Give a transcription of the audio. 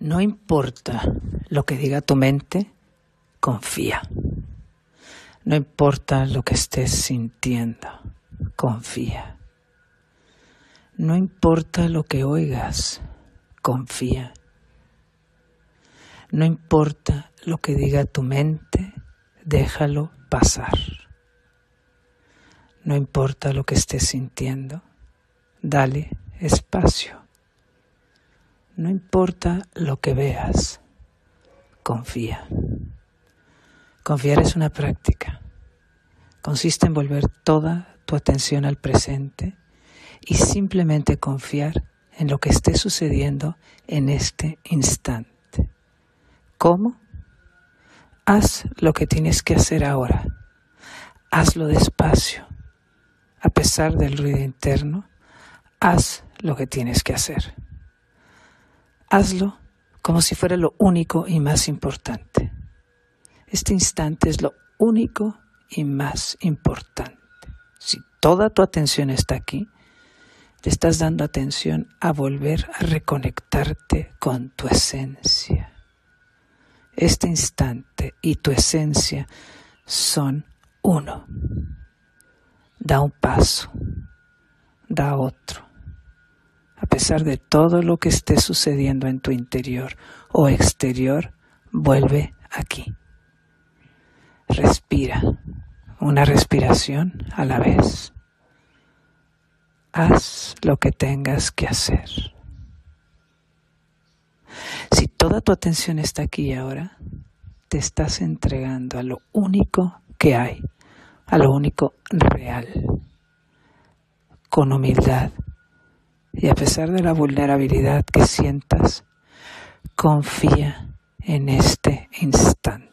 No importa lo que diga tu mente, confía. No importa lo que estés sintiendo, confía. No importa lo que oigas, confía. No importa lo que diga tu mente, déjalo pasar. No importa lo que estés sintiendo, dale espacio. No importa lo que veas, confía. Confiar es una práctica. Consiste en volver toda tu atención al presente y simplemente confiar en lo que esté sucediendo en este instante. ¿Cómo? Haz lo que tienes que hacer ahora. Hazlo despacio. A pesar del ruido interno, haz lo que tienes que hacer. Hazlo como si fuera lo único y más importante. Este instante es lo único y más importante. Si toda tu atención está aquí, te estás dando atención a volver a reconectarte con tu esencia. Este instante y tu esencia son uno. Da un paso, da otro pesar de todo lo que esté sucediendo en tu interior o exterior, vuelve aquí. Respira, una respiración a la vez. Haz lo que tengas que hacer. Si toda tu atención está aquí ahora, te estás entregando a lo único que hay, a lo único real, con humildad y a pesar de la vulnerabilidad que sientas, confía en este instante.